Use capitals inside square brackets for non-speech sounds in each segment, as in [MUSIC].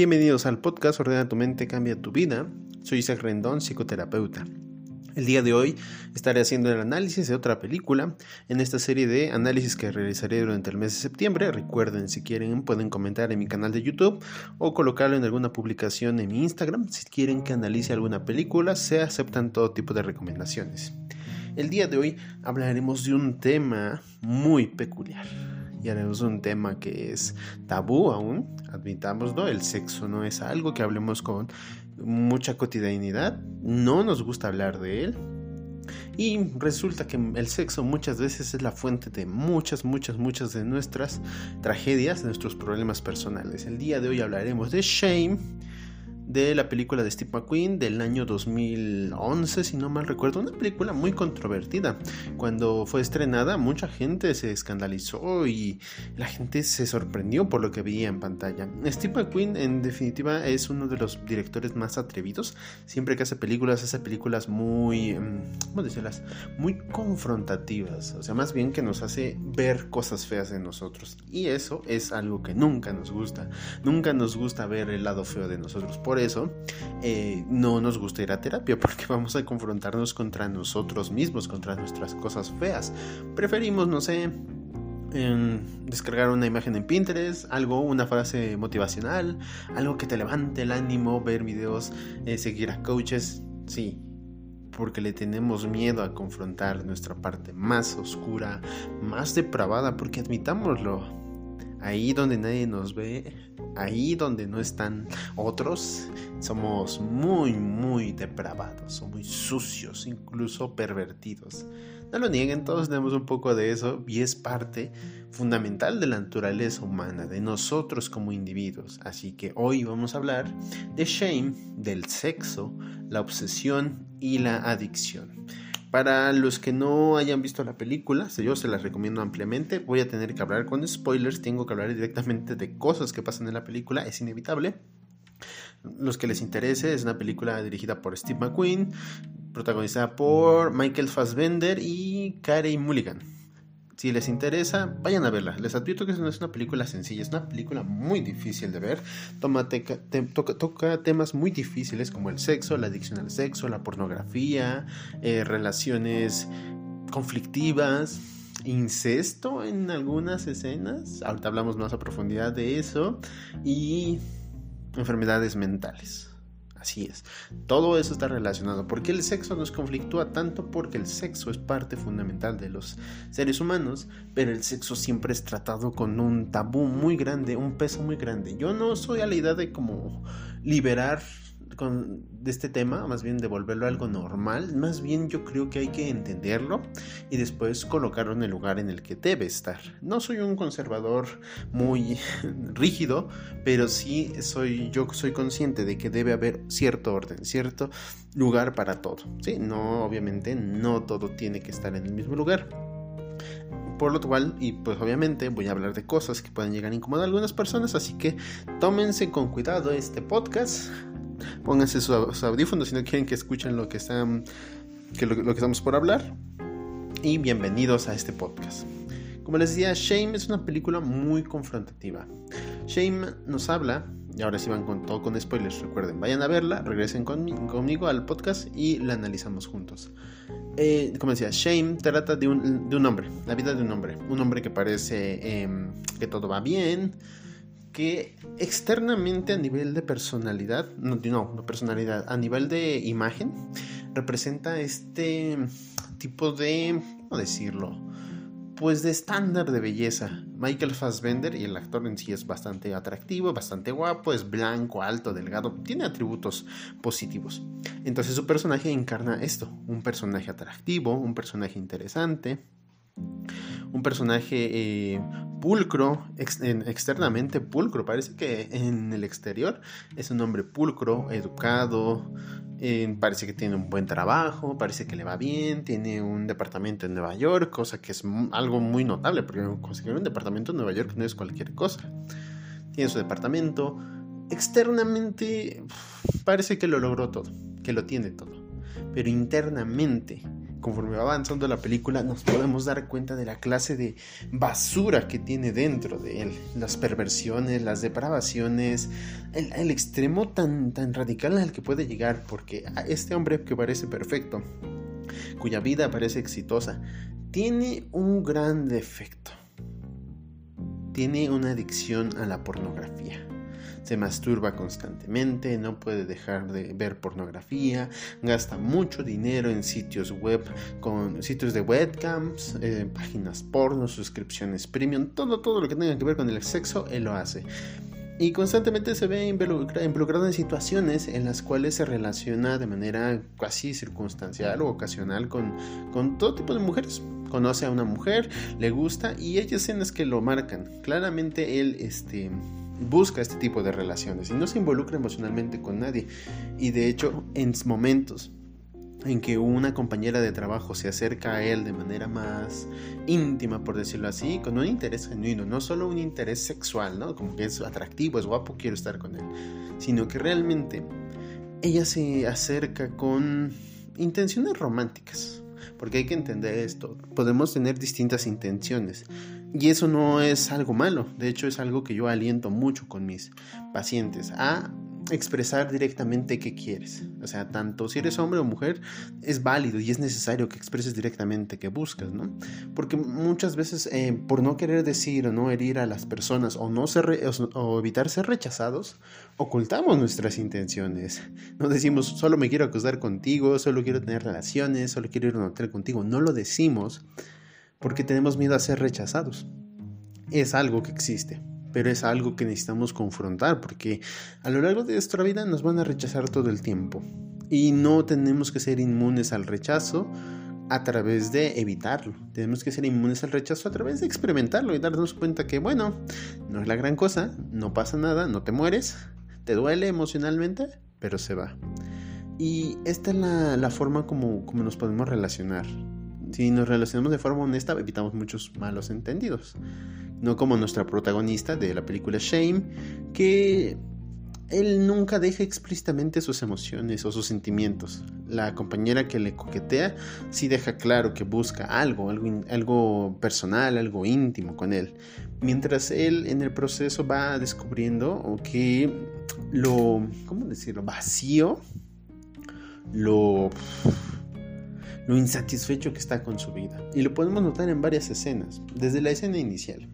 Bienvenidos al podcast Ordena tu mente, cambia tu vida. Soy Isaac Rendón, psicoterapeuta. El día de hoy estaré haciendo el análisis de otra película en esta serie de análisis que realizaré durante el mes de septiembre. Recuerden, si quieren, pueden comentar en mi canal de YouTube o colocarlo en alguna publicación en mi Instagram. Si quieren que analice alguna película, se aceptan todo tipo de recomendaciones. El día de hoy hablaremos de un tema muy peculiar y haremos un tema que es tabú aún, admitámoslo, el sexo no es algo que hablemos con mucha cotidianidad, no nos gusta hablar de él. Y resulta que el sexo muchas veces es la fuente de muchas, muchas, muchas de nuestras tragedias, de nuestros problemas personales. El día de hoy hablaremos de shame de la película de Steve McQueen del año 2011, si no mal recuerdo, una película muy controvertida. Cuando fue estrenada, mucha gente se escandalizó y la gente se sorprendió por lo que veía en pantalla. Steve McQueen, en definitiva, es uno de los directores más atrevidos. Siempre que hace películas, hace películas muy, mm, ¿cómo decirlas? Muy confrontativas. O sea, más bien que nos hace ver cosas feas de nosotros. Y eso es algo que nunca nos gusta. Nunca nos gusta ver el lado feo de nosotros. Por eso eh, no nos gusta ir a terapia porque [LAUGHS] vamos a confrontarnos contra nosotros mismos, contra nuestras cosas feas. Preferimos, no sé, descargar una imagen en Pinterest, algo, una frase motivacional, algo que te levante el ánimo, ver videos, eh, seguir a coaches, sí, porque le tenemos miedo a confrontar nuestra parte más oscura, más depravada, porque admitámoslo, ahí donde nadie nos ve, ahí donde no están otros, somos muy, muy depravados, muy sucios, incluso pervertidos. No lo nieguen, todos tenemos un poco de eso y es parte fundamental de la naturaleza humana, de nosotros como individuos. Así que hoy vamos a hablar de shame, del sexo, la obsesión y la adicción. Para los que no hayan visto la película, yo se las recomiendo ampliamente. Voy a tener que hablar con spoilers, tengo que hablar directamente de cosas que pasan en la película, es inevitable. Los que les interese, es una película dirigida por Steve McQueen, protagonizada por Michael Fassbender y Carey Mulligan. Si les interesa, vayan a verla. Les advierto que no es una película sencilla, es una película muy difícil de ver. Toma toca, temas muy difíciles como el sexo, la adicción al sexo, la pornografía, eh, relaciones conflictivas, incesto en algunas escenas. Ahorita hablamos más a profundidad de eso. Y enfermedades mentales. Así es. Todo eso está relacionado. ¿Por qué el sexo nos conflictúa tanto? Porque el sexo es parte fundamental de los seres humanos, pero el sexo siempre es tratado con un tabú muy grande, un peso muy grande. Yo no soy a la idea de como liberar de este tema, más bien devolverlo a algo normal, más bien yo creo que hay que entenderlo y después colocarlo en el lugar en el que debe estar. No soy un conservador muy [LAUGHS] rígido, pero sí soy yo soy consciente de que debe haber cierto orden, cierto lugar para todo. Sí, no obviamente no todo tiene que estar en el mismo lugar por lo cual, y pues obviamente voy a hablar de cosas que pueden llegar a incomodar a algunas personas, así que tómense con cuidado este podcast, Pónganse sus, audífonos si no quieren que escuchen lo que, están, que lo, que estamos por hablar. Y bienvenidos a este podcast. Como les decía, Shame es una película muy confrontativa. Shame nos habla, y ahora sí van con todo con spoilers, recuerden, vayan a verla, regresen conmigo, al podcast y la analizamos juntos. Eh, como decía, Shame trata de un, hombre, la vida de un hombre, un hombre que parece em, que todo va bien, que externamente a nivel de personalidad, no, no, personalidad, a nivel de imagen, representa este tipo de, ¿cómo decirlo? Pues de estándar de belleza. Michael Fassbender, y el actor en sí es bastante atractivo, bastante guapo, es blanco, alto, delgado, tiene atributos positivos. Entonces su personaje encarna esto, un personaje atractivo, un personaje interesante, un personaje eh, pulcro, externamente pulcro, parece que en el exterior es un hombre pulcro, educado, parece que tiene un buen trabajo, parece que le va bien, tiene un departamento en Nueva York, cosa que es algo muy notable, porque conseguir un departamento en Nueva York no es cualquier cosa. Tiene su departamento, externamente parece que lo logró todo, que lo tiene todo, pero internamente conforme va avanzando la película, nos podemos dar cuenta de la clase de basura que tiene dentro de él. Las perversiones, las depravaciones, el, extremo tan, tan radical al que puede llegar, porque este hombre que parece perfecto, cuya vida parece exitosa, tiene un gran defecto. Tiene una adicción a la pornografía se masturba constantemente, no puede dejar de ver pornografía, gasta mucho dinero en sitios web con sitios de webcams, eh, páginas porno, suscripciones premium, todo, todo lo que tenga que ver con el sexo, él lo hace. Y constantemente se ve involucrado en situaciones en las cuales se relaciona de manera casi circunstancial o ocasional con, con todo tipo de mujeres. Conoce a una mujer, le gusta y hay escenas que lo marcan. Claramente él este, busca este tipo de relaciones y no se involucra emocionalmente con nadie. Y de hecho, en momentos en que una compañera de trabajo se acerca a él de manera más íntima, por decirlo así, con un interés genuino, no solo un interés sexual, ¿no? Como que es atractivo, es guapo, quiero estar con él, sino que realmente ella se acerca con intenciones románticas, porque hay que entender esto, podemos tener distintas intenciones. Y eso no es algo malo, de hecho es algo que yo aliento mucho con mis pacientes a expresar directamente qué quieres. O sea, tanto si eres hombre o mujer, es válido y es necesario que expreses directamente qué buscas, ¿no? Porque muchas veces, eh, por no querer decir o no herir a las personas o, no ser o evitar ser rechazados, ocultamos nuestras intenciones. No decimos, solo me quiero acostar contigo, solo quiero tener relaciones, solo quiero ir a un hotel contigo. No lo decimos porque tenemos miedo a ser rechazados. Es algo que existe, pero es algo que necesitamos confrontar porque a lo largo de nuestra vida nos van a rechazar todo el tiempo y no tenemos que ser inmunes al rechazo a través de evitarlo. Tenemos que ser inmunes al rechazo a través de experimentarlo y darnos cuenta que, bueno, no es la gran cosa, no pasa nada, no te mueres, te duele emocionalmente, pero se va. Y esta es la, forma como, como nos podemos relacionar. Si nos relacionamos de forma honesta, evitamos muchos malos entendidos. No como nuestra protagonista de la película Shame, que él nunca deja explícitamente sus emociones o sus sentimientos. La compañera que le coquetea sí deja claro que busca algo, algo, personal, algo íntimo con él. Mientras él en el proceso va descubriendo que lo, ¿cómo decirlo? Vacío, lo lo insatisfecho que está con su vida. Y lo podemos notar en varias escenas, desde la escena inicial.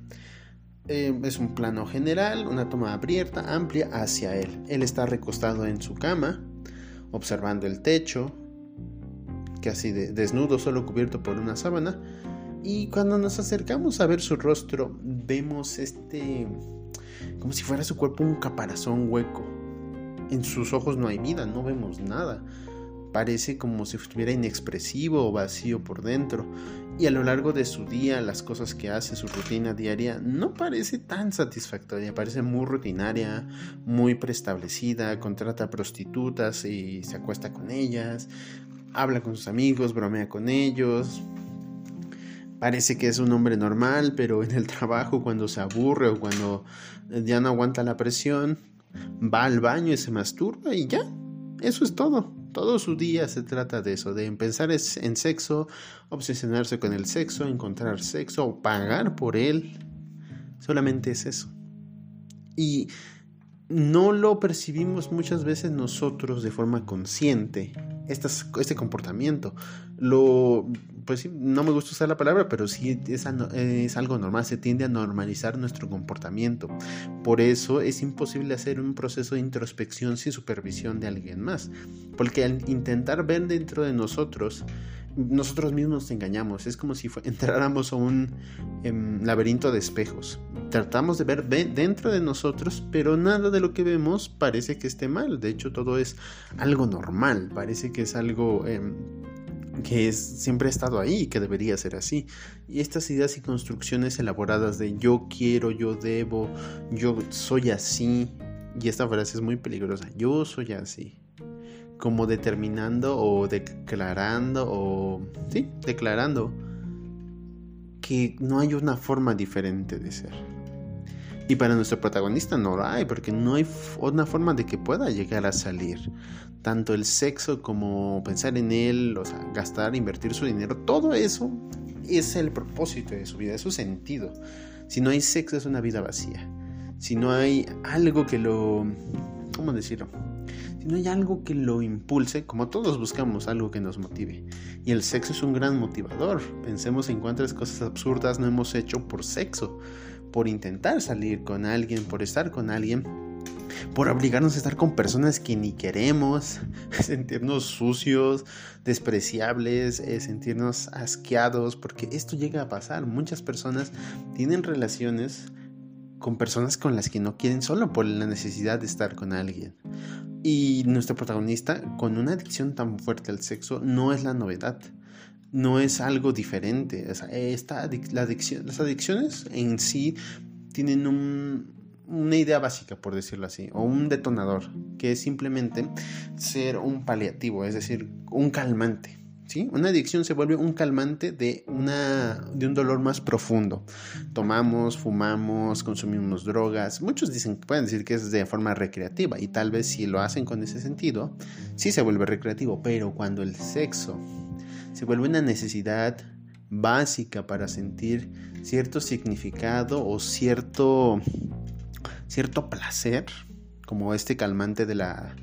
Eh, es un plano general, una toma abierta, amplia hacia él. Él está recostado en su cama, observando el techo, casi desnudo, solo cubierto por una sábana. Y cuando nos acercamos a ver su rostro, vemos este, como si fuera su cuerpo un caparazón hueco. En sus ojos no hay vida, no vemos nada parece como si estuviera inexpresivo o vacío por dentro. Y a lo largo de su día, las cosas que hace, su rutina diaria, no parece tan satisfactoria, parece muy rutinaria, muy preestablecida, contrata prostitutas y se acuesta con ellas, habla con sus amigos, bromea con ellos. Parece que es un hombre normal, pero en el trabajo cuando se aburre o cuando ya no aguanta la presión, va al baño y se masturba y ya, eso es todo. Todo su día se trata de eso, de pensar en sexo, obsesionarse con el sexo, encontrar sexo o pagar por él. Solamente es eso. Y no lo percibimos muchas veces nosotros de forma consciente, este comportamiento. Lo, pues sí, no me gusta usar la palabra, pero sí es, es, algo normal, se tiende a normalizar nuestro comportamiento. Por eso es imposible hacer un proceso de introspección sin supervisión de alguien más, porque al intentar ver dentro de nosotros, nosotros mismos nos engañamos. Es como si [LAUGHS] entráramos a un em, laberinto de espejos. Tratamos de ver dentro de nosotros, pero nada de lo que vemos parece que esté mal. De hecho, todo es algo normal. Parece que es algo em, que siempre ha estado ahí que debería ser así. Y estas ideas y construcciones elaboradas de yo quiero, yo debo, yo soy así. Y esta frase es muy peligrosa. Yo soy así como determinando o declarando o sí, declarando que no hay una forma diferente de ser. Y para nuestro protagonista no lo hay, porque no hay una forma de que pueda llegar a salir. Tanto el sexo como pensar en él, o sea, gastar, invertir su dinero, todo eso es el propósito de su vida, es su sentido. Si no hay sexo es una vida vacía. Si no hay algo que lo... ¿Cómo decirlo? No hay algo que lo impulse, como todos buscamos algo que nos motive. Y el sexo es un gran motivador. Pensemos en cuántas cosas absurdas no hemos hecho por sexo por intentar salir con alguien, por estar con alguien, por obligarnos a estar con personas que ni queremos, [LAUGHS] sentirnos sucios, despreciables, eh, sentirnos asqueados, porque esto llega a pasar. Muchas personas tienen relaciones con personas con las que no quieren solo por la necesidad de estar con alguien. Y nuestro protagonista, con una adicción tan fuerte al sexo, no es la novedad no es algo diferente. esta, la adicción, las adicciones en sí tienen una idea básica, por decirlo así, o un detonador, que es simplemente ser un paliativo, es decir, un calmante. ¿Sí? Una adicción se vuelve un calmante de, una, de un dolor más profundo. Tomamos, fumamos, consumimos drogas. Muchos dicen, pueden decir que es de forma recreativa y tal vez si lo hacen con ese sentido, sí se vuelve recreativo, pero cuando el sexo se vuelve una necesidad básica para sentir cierto significado o cierto, cierto placer, como este calmante de la,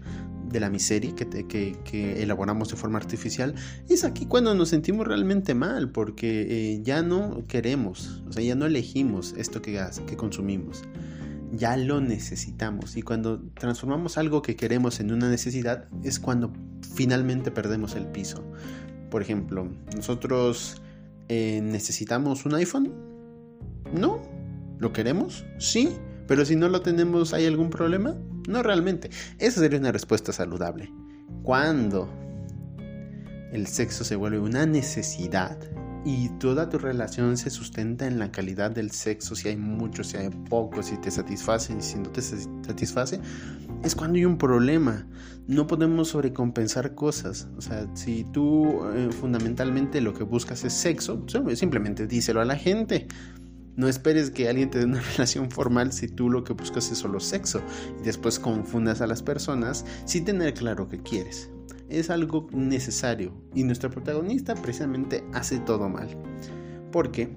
de la miseria que, elaboramos de forma artificial, es aquí cuando nos sentimos realmente mal, porque eh, ya no queremos, o sea, ya no elegimos esto que, que consumimos, ya lo necesitamos. Y cuando transformamos algo que queremos en una necesidad, es cuando finalmente perdemos el piso. Por ejemplo, nosotros eh, necesitamos un iPhone. No. ¿Lo queremos? Sí. Pero si no lo tenemos, ¿hay algún problema? No realmente. Esa sería una respuesta saludable. Cuando el sexo se vuelve una necesidad y toda tu relación se sustenta en la calidad del sexo, si hay mucho, si hay poco, si te satisface si no te satisface, es cuando hay un problema. No podemos sobrecompensar cosas. O sea, si tú eh, fundamentalmente lo que buscas es sexo, simplemente díselo a la gente. No esperes que alguien te dé una [LAUGHS] relación formal si tú lo que buscas es solo sexo y después confundas a las personas sin tener claro qué quieres es algo necesario y nuestra protagonista precisamente hace todo mal. Porque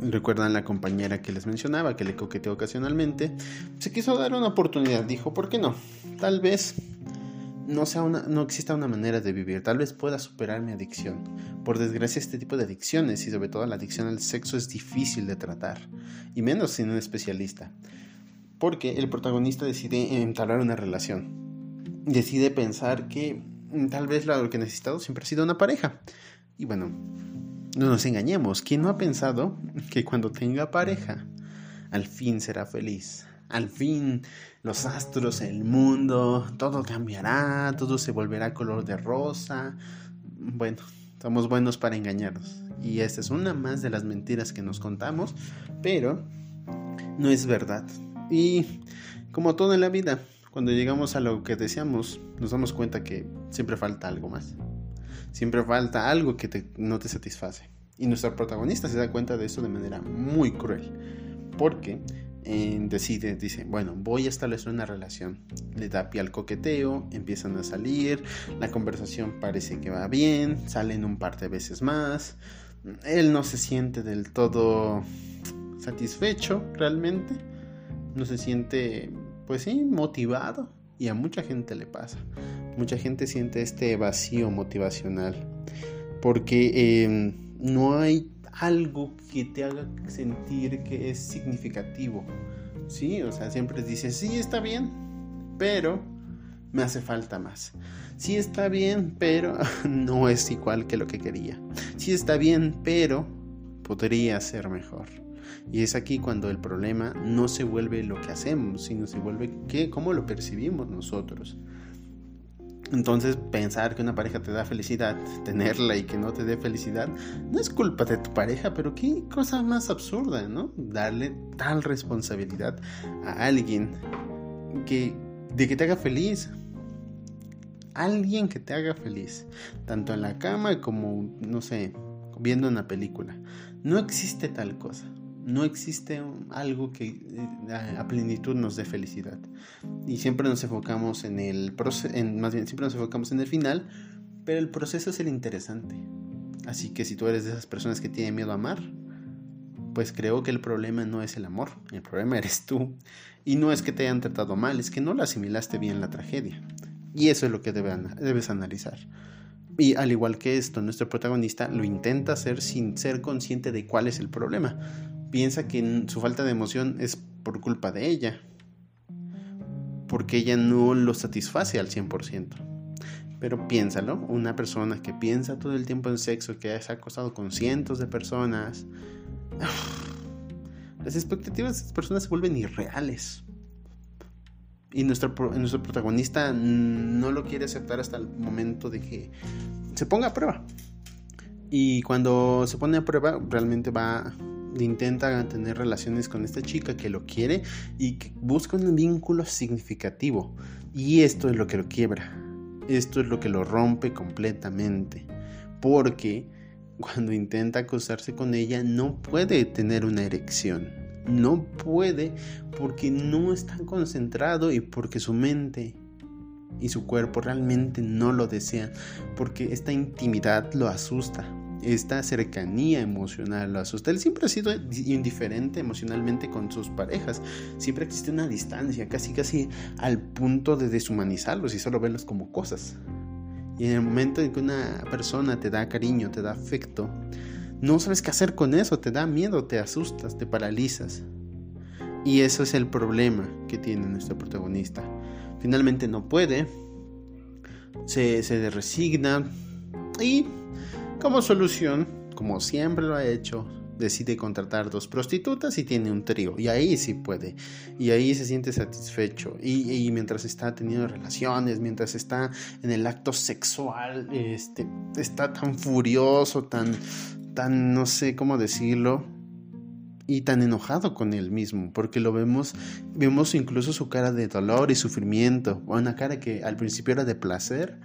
recuerdan la compañera que les mencionaba que le coqueteó ocasionalmente, se quiso dar una oportunidad, dijo, ¿por qué no? Tal vez no sea una no exista una manera de vivir, tal vez pueda superar mi adicción. Por desgracia este tipo de adicciones y sobre todo la adicción al sexo es difícil de tratar y menos sin un especialista. Porque el protagonista decide entablar una relación decide pensar que mm, tal vez lo que ha necesitado siempre ha sido una pareja. Y bueno, no nos engañemos, ¿quién no ha pensado que cuando tenga pareja, al fin será feliz? Al fin los astros, el mundo, todo cambiará, todo se volverá color de rosa. Bueno, somos buenos para engañarnos. Y esta es una más de las mentiras que nos contamos, pero no es verdad. Y como todo en la vida, cuando llegamos a lo que deseamos, nos damos cuenta que siempre falta algo más. Siempre falta algo que no te satisface. Y nuestro protagonista se da cuenta de eso de manera muy cruel. Porque eh, decide, dice, bueno, voy a establecer una relación. Le da pie al coqueteo, empiezan a salir, la conversación parece que va bien, salen un par de veces más. Él no se siente del todo satisfecho realmente. No se siente pues sí, motivado. Y a mucha gente le pasa. Mucha gente siente este vacío motivacional. Porque em, no hay algo que te haga sentir que es significativo. Sí, o sea, siempre dices, sí, está bien, pero me hace falta más. Sí está bien, pero [LAUGHS] no es igual que lo que quería. Sí está bien, pero podría ser mejor. Y es aquí cuando el problema no se vuelve lo que hacemos, sino se vuelve qué, cómo lo percibimos nosotros. Entonces pensar que una pareja te da felicidad, [LAUGHS] tenerla y que no te dé felicidad, no es culpa de tu pareja, pero qué cosa más absurda, ¿no? Darle tal responsabilidad a alguien que de que te haga feliz. Alguien que te haga feliz, tanto en la cama como, no sé, viendo una película. No existe tal cosa. No existe algo que eh, a plenitud nos dé felicidad. Y siempre nos enfocamos en el proceso, más bien siempre nos enfocamos en el final, pero el proceso es el interesante. Así que si tú eres de esas personas que tienen miedo a amar, pues creo que el problema no es el amor, el problema eres tú. Y no es que te hayan tratado mal, es que no lo asimilaste bien la tragedia. Y eso es lo que debes analizar. Y al igual que esto, nuestro protagonista lo intenta hacer sin ser consciente de cuál es el problema. Piensa que su falta de emoción es por culpa de ella, porque ella no lo satisface al 100%. Pero piénsalo, una persona que piensa todo el tiempo en sexo, que se ha acostado con cientos de personas, [SIGHS] las expectativas de esas personas se vuelven irreales. Y nuestro, nuestro protagonista no lo quiere aceptar hasta el momento de que se ponga a prueba. Y cuando se pone a prueba, realmente va, intenta tener relaciones con esta chica que lo quiere y que busca un vínculo significativo. Y esto es lo que lo quiebra. Esto es lo que lo rompe completamente. Porque cuando intenta acostarse con ella no puede tener una erección no puede porque no está concentrado y porque su mente y su cuerpo realmente no lo desean, porque esta intimidad lo asusta, esta cercanía emocional lo asusta. Él siempre ha sido indiferente emocionalmente con sus parejas, siempre existe una distancia, casi casi al punto de deshumanizarlos y solo verlos como cosas. Y en el momento en que una persona te da cariño, te da afecto, no sabes qué hacer con eso, te da miedo, te asustas, te paralizas. Y eso es el problema que tiene nuestro protagonista. Finalmente no puede, se, se resigna y como solución, como siempre lo ha hecho, decide contratar dos prostitutas y tiene un trío. Y ahí sí puede. Y ahí se siente satisfecho. Y, mientras está teniendo relaciones, mientras está en el acto sexual, este, está tan furioso, tan, tan, no sé cómo decirlo, y tan enojado con él mismo, porque lo vemos, vemos incluso su cara de dolor y sufrimiento, una cara que al principio era de placer,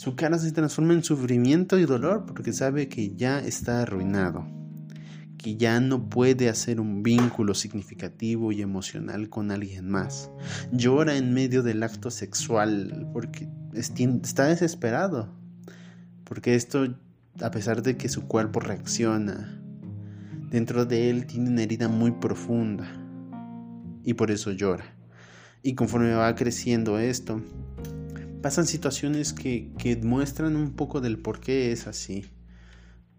su cara se transforma en sufrimiento y dolor porque sabe que ya está arruinado, que ya no puede hacer un vínculo significativo y emocional con alguien más. Llora en medio del acto sexual porque está desesperado, porque esto a pesar de que su cuerpo reacciona, dentro de él tiene una herida muy profunda y por eso llora. Y conforme va creciendo esto, pasan situaciones que, muestran un poco del por qué es así.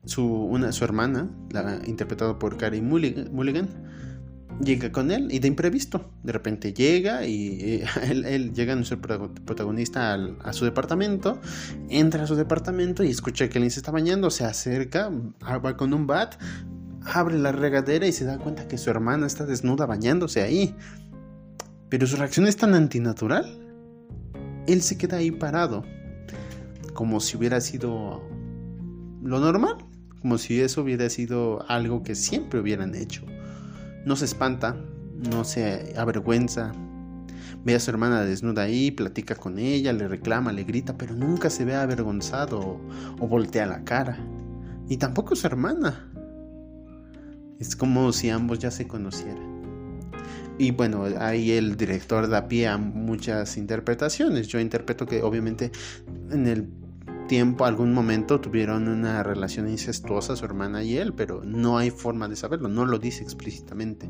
Su, una, su hermana, la, interpretada por Carrie Mulligan, llega con él y de imprevisto. De repente llega y eh, [LAUGHS] él, llega nuestro protagonista a su departamento, entra a su departamento y escucha que alguien se está bañando, se acerca, va con un bat, abre la regadera y se da cuenta que su hermana está desnuda bañándose ahí. Pero su reacción es tan antinatural. Él se queda ahí parado, como si hubiera sido lo normal, como si eso hubiera sido algo que siempre hubieran hecho. No se espanta, no se avergüenza. Ve a su hermana desnuda ahí, platica con ella, le reclama, le grita, pero nunca se ve avergonzado o, voltea la cara. Y tampoco su hermana. Es como si ambos ya se conocieran. Y bueno, ahí el director da pie a muchas interpretaciones. Yo interpreto que obviamente en el tiempo, algún momento tuvieron una relación incestuosa su hermana y él, pero no hay forma de saberlo, no lo dice explícitamente.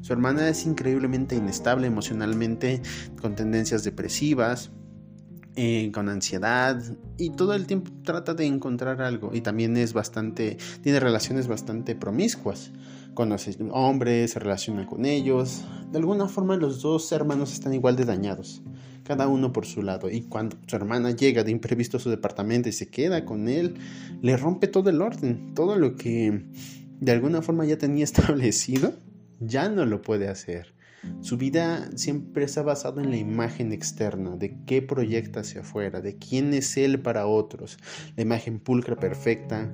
Su hermana es increíblemente inestable emocionalmente, con tendencias depresivas, eh, con ansiedad y todo el tiempo trata de encontrar algo y también es bastante, tiene relaciones bastante promiscuas. Conoce hombres, se relaciona con ellos. De alguna forma los dos hermanos están igual de dañados cada uno por su lado. Y cuando su hermana llega de imprevisto a su departamento y se queda con él, le rompe todo el orden, todo lo que de alguna forma ya tenía [LAUGHS] establecido, ya no lo puede hacer. Su vida siempre está basada en la imagen externa, de qué proyecta hacia afuera, de quién es él para otros. La imagen pulcra, perfecta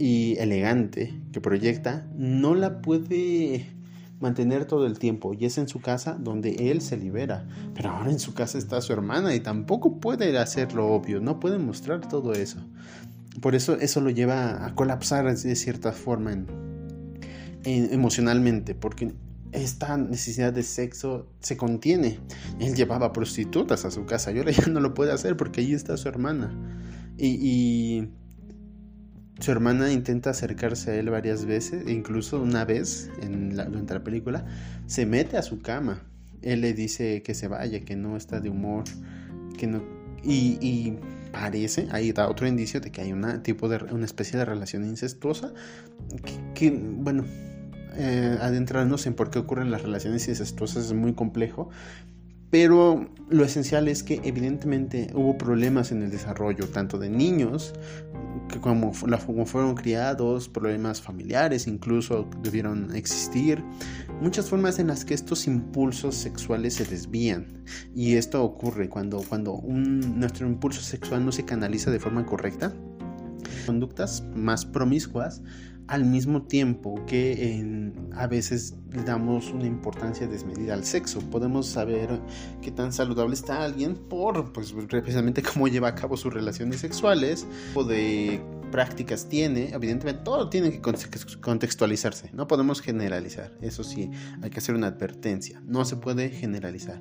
y elegante que proyecta no la puede mantener todo el tiempo y es en su casa donde él se libera. Pero ahora en su casa está su hermana y tampoco puede hacer lo obvio, no puede mostrar todo eso. Por eso eso lo lleva a colapsar de cierta forma en, eh, emocionalmente, porque esta necesidad de sexo se contiene. Él llevaba prostitutas a su casa y ahora ya no lo puede hacer porque ahí está su hermana. Y, su hermana intenta acercarse a él varias veces, e incluso una vez en durante la película, se mete a su cama. Él le dice que se vaya, que no está de humor, que no... Y, parece, ahí da otro indicio de que hay una tipo de una especie de relación incestuosa que bueno, eh, adentrarnos en por qué ocurren las relaciones incestuosas es muy complejo, pero lo esencial es que evidentemente hubo problemas en el desarrollo, tanto de niños, como, como, fueron criados, problemas familiares incluso debieron existir, muchas formas en las que estos impulsos sexuales se desvían. Y esto ocurre cuando, cuando un, nuestro impulso sexual no se canaliza de forma correcta. Conductas más promiscuas al mismo tiempo que a veces le damos una importancia desmedida al sexo. Podemos saber qué tan saludable está alguien por, pues, precisamente cómo lleva a cabo sus relaciones sexuales o de prácticas tiene. Evidentemente, todo tiene que contextualizarse. No podemos generalizar. Eso sí, hay que hacer una advertencia. No se puede generalizar.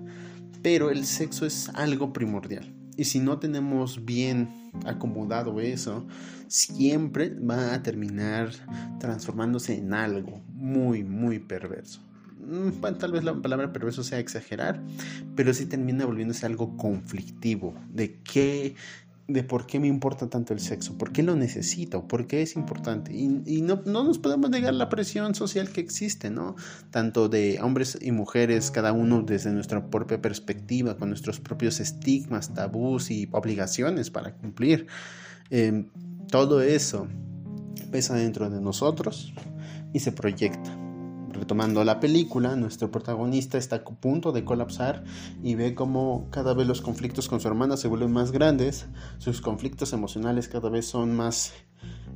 Pero el sexo es algo primordial. Y si no tenemos bien acomodado eso, siempre va a terminar transformándose en algo muy, muy perverso. Mm, tal vez la palabra perverso sea exagerar, pero sí termina volviéndose algo conflictivo. ¿De qué de por qué me importa tanto el sexo, por qué lo necesito, por qué es importante. Y, no, no, nos podemos negar la presión social que existe, ¿no? Tanto de hombres y mujeres, cada uno desde nuestra propia perspectiva, con nuestros propios estigmas, tabús y obligaciones para cumplir. Em, todo eso pesa dentro de nosotros y se proyecta. Retomando la película, nuestro protagonista está a punto de colapsar y ve cómo cada vez los conflictos con su hermana se vuelven más grandes, sus conflictos emocionales cada vez son más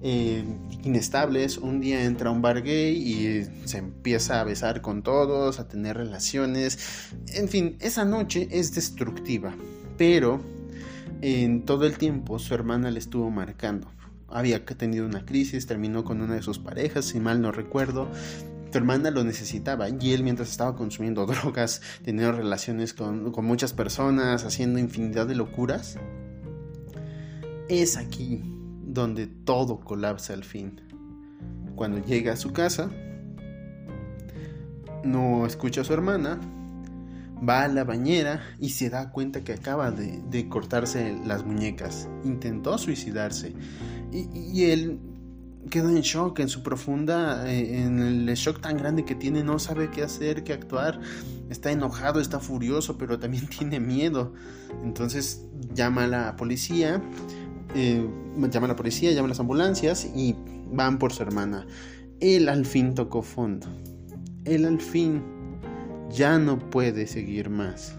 eh, inestables. Un día entra a un bar gay y se empieza a besar con todos, a tener relaciones. En fin, esa noche es destructiva, pero en todo el tiempo su hermana le estuvo marcando había tenido una crisis, terminó con una de sus parejas, si mal no recuerdo, tu hermana lo necesitaba y él mientras estaba consumiendo [LAUGHS] drogas, teniendo relaciones con, muchas personas, haciendo infinidad de locuras, es aquí donde todo colapsa al fin. Cuando llega a su casa, no escucha a su hermana, va a la bañera y se da cuenta que acaba de, cortarse las muñecas. Intentó suicidarse y, y él queda en shock, en su profunda, eh, en el shock tan grande que tiene, no sabe qué hacer, qué actuar, está enojado, está furioso, pero también [LAUGHS] tiene miedo. Entonces llama a la policía, eh, llama a la policía, llama a las ambulancias y van por su hermana. Él al fin tocó fondo. Él al fin ya no puede seguir más.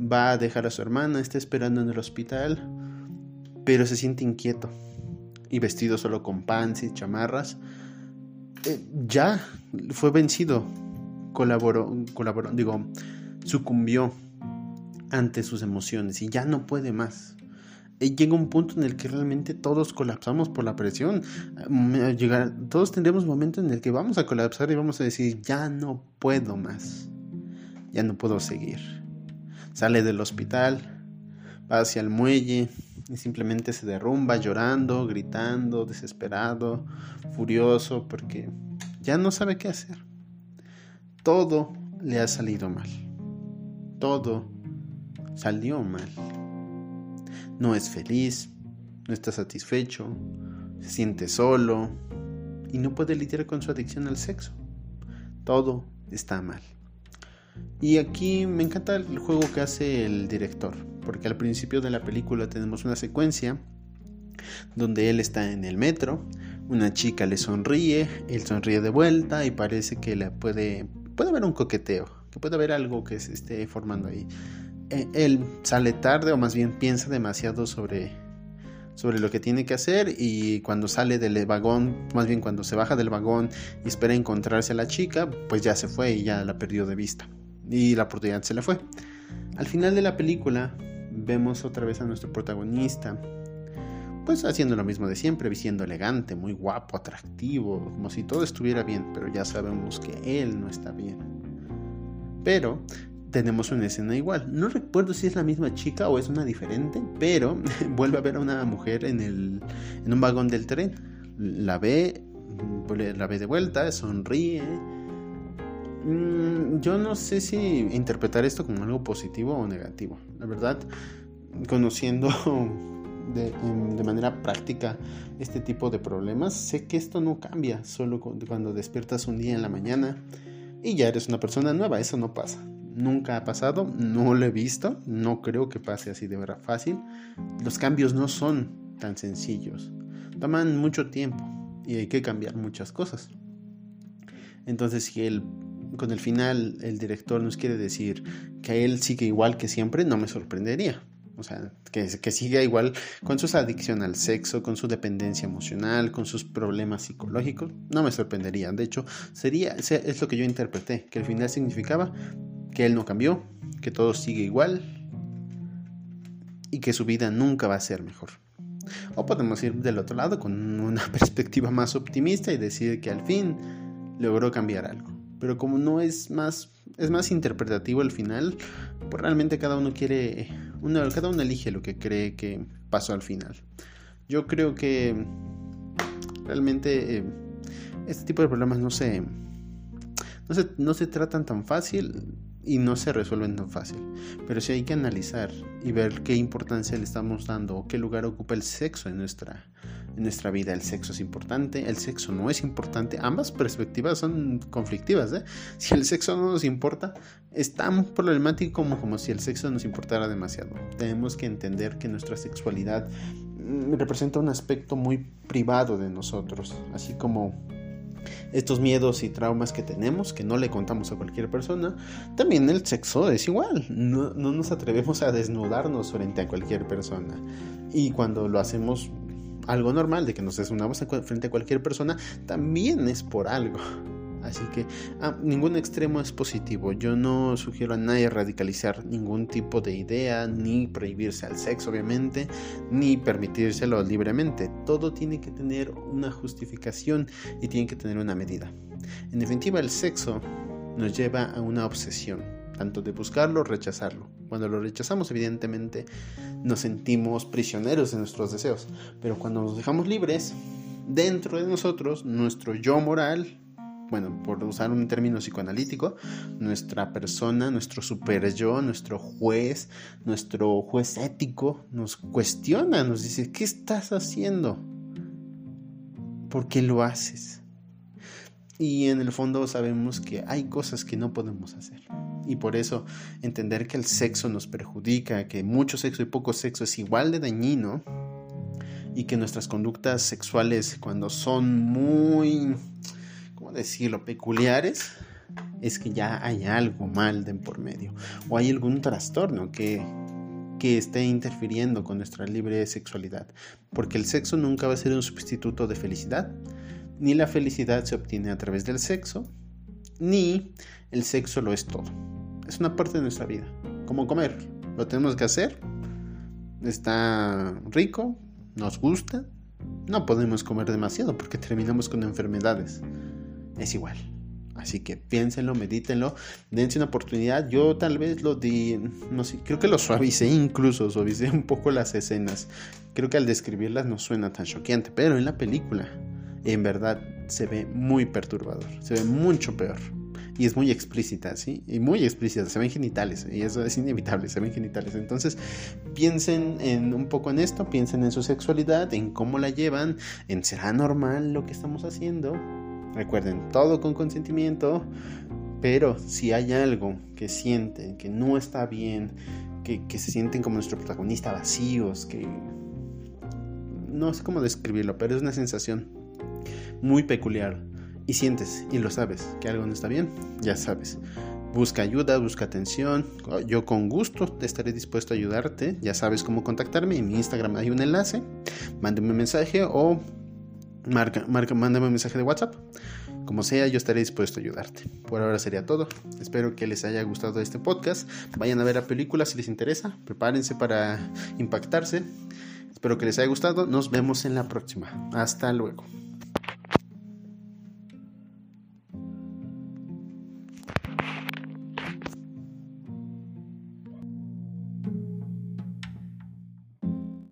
Va a dejar a su hermana, está esperando en el hospital, pero se siente inquieto y vestido solo con pants y chamarras, eh, ya fue vencido, colaboró, colaboró, digo, sucumbió ante sus emociones y ya no puede más. Eh, llega un punto en el que realmente todos colapsamos por la presión. Llegar, todos tendremos momentos en el que vamos a colapsar y vamos a decir, ya no puedo más, ya no puedo seguir. Sale del hospital, va hacia el muelle, y simplemente se derrumba llorando, gritando, desesperado, furioso, porque ya no sabe qué hacer. Todo le ha salido mal. Todo salió mal. No es feliz, no está satisfecho, se siente solo y no puede lidiar con su adicción al sexo. Todo está mal. Y aquí me encanta el juego que hace el director porque al principio de la película tenemos una secuencia donde él está en el metro, una chica le sonríe, él sonríe de vuelta y parece que le puede, puede haber un coqueteo, que puede haber algo que se esté formando ahí. E, él sale tarde o más bien piensa demasiado sobre, sobre lo que tiene que hacer y cuando sale del vagón, más bien cuando se baja del vagón y espera encontrarse a la chica, pues ya se fue y ya la perdió de vista y la oportunidad se le fue. Al final de la película vemos otra vez a nuestro protagonista pues haciendo lo mismo de siempre, vistiendo elegante, muy guapo, atractivo, como si todo estuviera bien, pero ya sabemos que él no está bien. Pero tenemos una escena igual. No recuerdo si es la misma chica o es una diferente, pero [LAUGHS] vuelve a ver a una mujer en, el, en un vagón del tren. La ve, la ve de vuelta, sonríe. Mm, yo no sé si interpretar esto como algo positivo o negativo. La verdad, conociendo [LAUGHS] de, de, manera práctica este tipo de problemas, sé que esto no cambia solo cuando despiertas un día en la mañana y ya eres una persona nueva, eso no pasa. Nunca ha pasado, no lo he visto, no creo que pase así de verdad fácil. Los cambios no son tan sencillos, toman mucho tiempo y hay que cambiar muchas cosas. Entonces, si él, con el final el director nos quiere decir que él sigue igual que siempre, no me sorprendería. O sea, que, siga igual con su adicción al sexo, con su dependencia emocional, con sus problemas psicológicos, no me sorprendería. De hecho, sería, es lo que yo interpreté, que el final significaba que él no cambió, que todo sigue igual y que su vida nunca va a ser mejor. O podemos ir del otro lado con una [LAUGHS] perspectiva más optimista y decir que al fin logró cambiar algo. Pero como no es más es más interpretativo el final, pues realmente cada uno quiere uno, cada uno elige lo que cree que pasó al final. Yo creo que realmente eh, este tipo de problemas no se no se, no se tratan tan fácil y no se resuelven tan fácil. Pero sí hay que analizar y ver qué importancia le estamos dando o qué lugar ocupa el sexo en nuestra, en nuestra vida. El sexo es importante, el sexo no es importante. Ambas perspectivas son conflictivas. ¿eh? Si el sexo no nos importa, es tan problemático como, como si el sexo nos importara demasiado. Tenemos que entender que nuestra sexualidad mm, representa un aspecto muy privado de nosotros, así como estos miedos y traumas que tenemos, que no le contamos a cualquier persona, también el sexo es igual. No, nos atrevemos a desnudarnos frente a cualquier persona. Y cuando lo hacemos algo normal, de que nos desnudamos frente a cualquier persona, también es por algo. Así que ah, ningún extremo es positivo. Yo no sugiero a nadie radicalizar ningún tipo de idea, ni prohibirse al sexo, obviamente, ni permitírselo libremente. Todo tiene que tener una justificación y tiene que tener una medida. En definitiva, el sexo nos lleva a una obsesión, tanto de buscarlo o rechazarlo. Cuando lo rechazamos, evidentemente, nos sentimos prisioneros de nuestros deseos, pero cuando nos dejamos libres, dentro de nosotros, nuestro yo moral bueno, por usar un término psicoanalítico, nuestra persona, nuestro super yo, nuestro juez, nuestro juez ético, nos cuestiona, nos dice, ¿qué estás haciendo? ¿Por qué lo haces? Y en el fondo sabemos que hay cosas que no podemos hacer. Y por eso entender que el sexo nos perjudica, que mucho sexo y poco sexo es igual de dañino, y que nuestras conductas sexuales cuando son muy decirlo, peculiares, es que ya hay algo mal de por medio o hay algún trastorno que, que esté interfiriendo con nuestra libre sexualidad. Porque el sexo nunca va a ser un sustituto de felicidad, ni la felicidad se obtiene a través del sexo, ni el sexo lo es todo. Es una parte de nuestra vida, como comer. Lo tenemos que hacer, está rico, nos gusta, no podemos comer demasiado porque terminamos con enfermedades es igual. Así que piénsenlo, medítenlo, dense una oportunidad. Yo tal vez lo di, no sé, creo que lo suavicé incluso, suavicé un poco las escenas. Creo que al describirlas no suena tan choqueante, pero en la película, en verdad, se ve muy perturbador, se ve mucho peor. Y es muy explícita, ¿sí? Y muy explícita, se ven genitales, y eso es inevitable, se ven genitales. Entonces, piensen en un poco en esto, piensen en su sexualidad, en cómo la llevan, en será normal lo que estamos haciendo, Recuerden, todo con consentimiento, pero si hay algo que sienten que no está bien, que, se sienten como nuestro protagonista vacíos, que no sé cómo describirlo, pero es una sensación muy peculiar. Y sientes y lo sabes que algo no está bien, ya sabes. Busca ayuda, busca atención. Yo con gusto estaré dispuesto a ayudarte. Ya sabes cómo contactarme. En mi Instagram hay un enlace. Mándame un mensaje o marca, marca, mándame un mensaje de WhatsApp. Como sea, yo estaré dispuesto a ayudarte. Por ahora sería todo. Espero que les haya gustado este podcast. Vayan a ver la película si les interesa. Prepárense para impactarse. Espero que les haya gustado. Nos vemos en la próxima. Hasta luego.